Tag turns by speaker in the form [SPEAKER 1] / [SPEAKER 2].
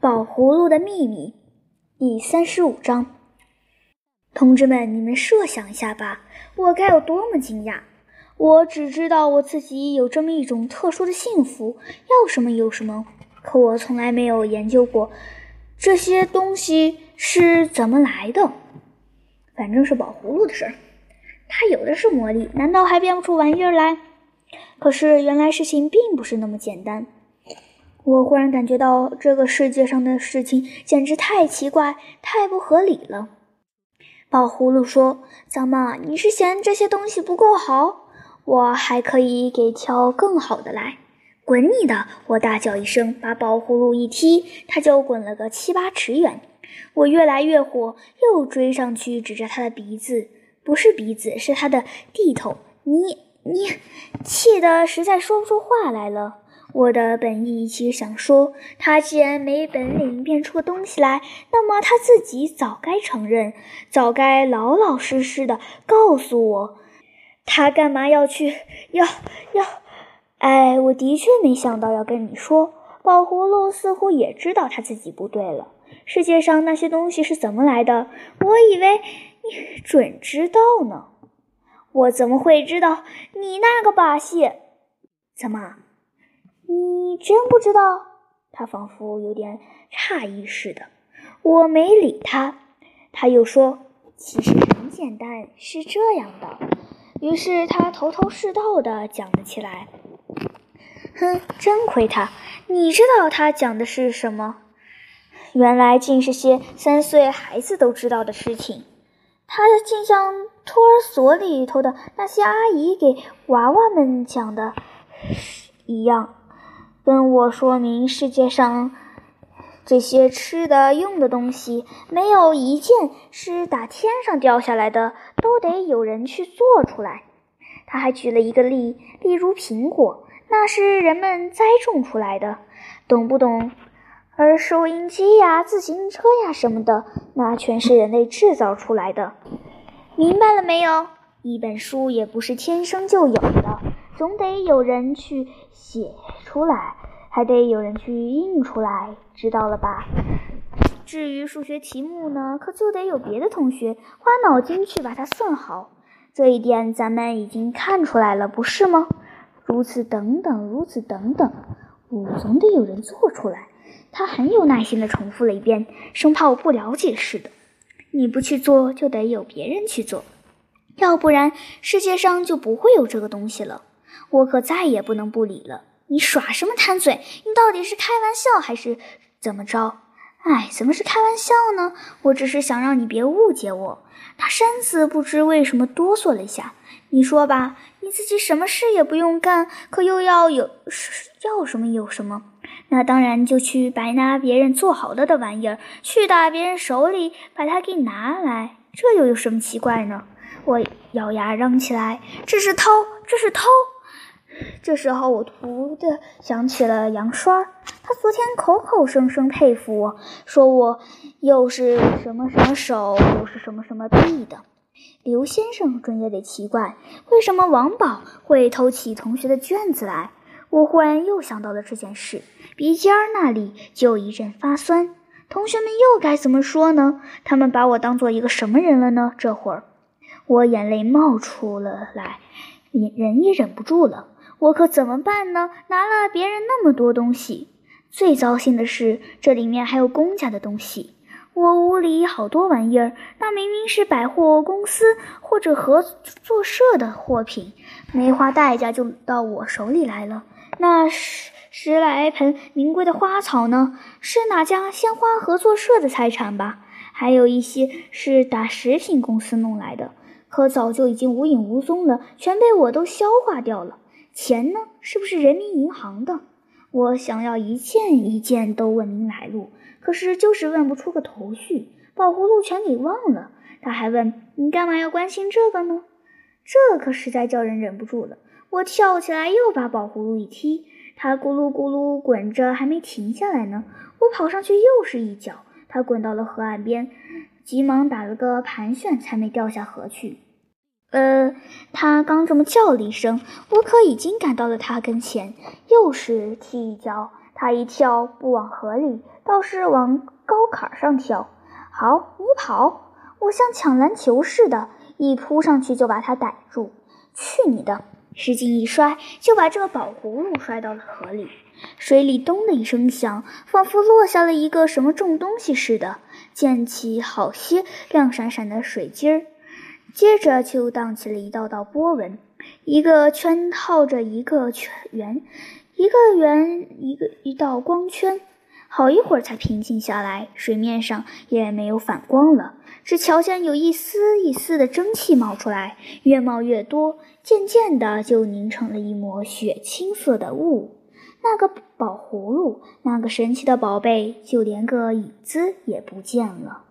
[SPEAKER 1] 宝葫芦的秘密第三十五章。同志们，你们设想一下吧，我该有多么惊讶！我只知道我自己有这么一种特殊的幸福，要什么有什么，可我从来没有研究过这些东西是怎么来的。反正是宝葫芦的事儿，它有的是魔力，难道还变不出玩意儿来？可是原来事情并不是那么简单。我忽然感觉到这个世界上的事情简直太奇怪、太不合理了。宝葫芦说：“怎么，你是嫌这些东西不够好？我还可以给挑更好的来。”“滚你的！”我大叫一声，把宝葫芦一踢，它就滚了个七八尺远。我越来越火，又追上去，指着他的鼻子，不是鼻子，是他的地头。你你，气得实在说不出话来了。我的本意其实想说，他既然没本领变出个东西来，那么他自己早该承认，早该老老实实的告诉我，他干嘛要去？要要？哎，我的确没想到要跟你说。宝葫芦似乎也知道他自己不对了。世界上那些东西是怎么来的？我以为你准知道呢。我怎么会知道你那个把戏？怎么？你真不知道？他仿佛有点诧异似的。我没理他。他又说：“其实很简单，是这样的。”于是他头头是道的讲了起来。哼，真亏他！你知道他讲的是什么？原来竟是些三岁孩子都知道的事情。他竟像托儿所里头的那些阿姨给娃娃们讲的一样。跟我说明世界上这些吃的用的东西，没有一件是打天上掉下来的，都得有人去做出来。他还举了一个例，例如苹果，那是人们栽种出来的，懂不懂？而收音机呀、自行车呀什么的，那全是人类制造出来的。明白了没有？一本书也不是天生就有的。总得有人去写出来，还得有人去印出来，知道了吧？至于数学题目呢，可就得有别的同学花脑筋去把它算好。这一点咱们已经看出来了，不是吗？如此等等，如此等等，我总得有人做出来。他很有耐心地重复了一遍，生怕我不了解似的。你不去做，就得有别人去做，要不然世界上就不会有这个东西了。我可再也不能不理了！你耍什么贪嘴？你到底是开玩笑还是怎么着？哎，怎么是开玩笑呢？我只是想让你别误解我。他身子不知为什么哆嗦了一下。你说吧，你自己什么事也不用干，可又要有要什么有什么？那当然就去白拿别人做好了的玩意儿，去打别人手里把它给拿来，这又有什么奇怪呢？我咬牙嚷起来：“这是偷！这是偷！”这时候，我突的想起了杨栓他昨天口口声声佩服我，说我又是什么什么手，又是什么什么臂的。刘先生准也得奇怪，为什么王宝会偷起同学的卷子来？我忽然又想到了这件事，鼻尖那里就一阵发酸。同学们又该怎么说呢？他们把我当做一个什么人了呢？这会儿，我眼泪冒出了来，忍也忍不住了。我可怎么办呢？拿了别人那么多东西，最糟心的是这里面还有公家的东西。我屋里好多玩意儿，那明明是百货公司或者合作社的货品，没花代价就到我手里来了。那十十来盆名贵的花草呢？是哪家鲜花合作社的财产吧？还有一些是打食品公司弄来的，可早就已经无影无踪了，全被我都消化掉了。钱呢？是不是人民银行的？我想要一件一件都问明来路，可是就是问不出个头绪。宝葫芦全给忘了。他还问：“你干嘛要关心这个呢？”这可实在叫人忍不住了。我跳起来又把宝葫芦一踢，它咕噜咕噜滚着，还没停下来呢。我跑上去又是一脚，它滚到了河岸边，急忙打了个盘旋，才没掉下河去。呃，他刚这么叫了一声，我可已经赶到了他跟前，又是踢一脚，他一跳不往河里，倒是往高坎上跳。好，你跑！我像抢篮球似的，一扑上去就把他逮住。去你的！使劲一摔，就把这个宝葫芦摔到了河里。水里咚的一声响，仿佛落下了一个什么重东西似的，溅起好些亮闪闪的水晶儿。接着就荡起了一道道波纹，一个圈套着一个圈圆，一个圆一个一道光圈。好一会儿才平静下来，水面上也没有反光了，只瞧见有一丝一丝的蒸汽冒出来，越冒越多，渐渐的就凝成了一抹血青色的雾。那个宝葫芦，那个神奇的宝贝，就连个影子也不见了。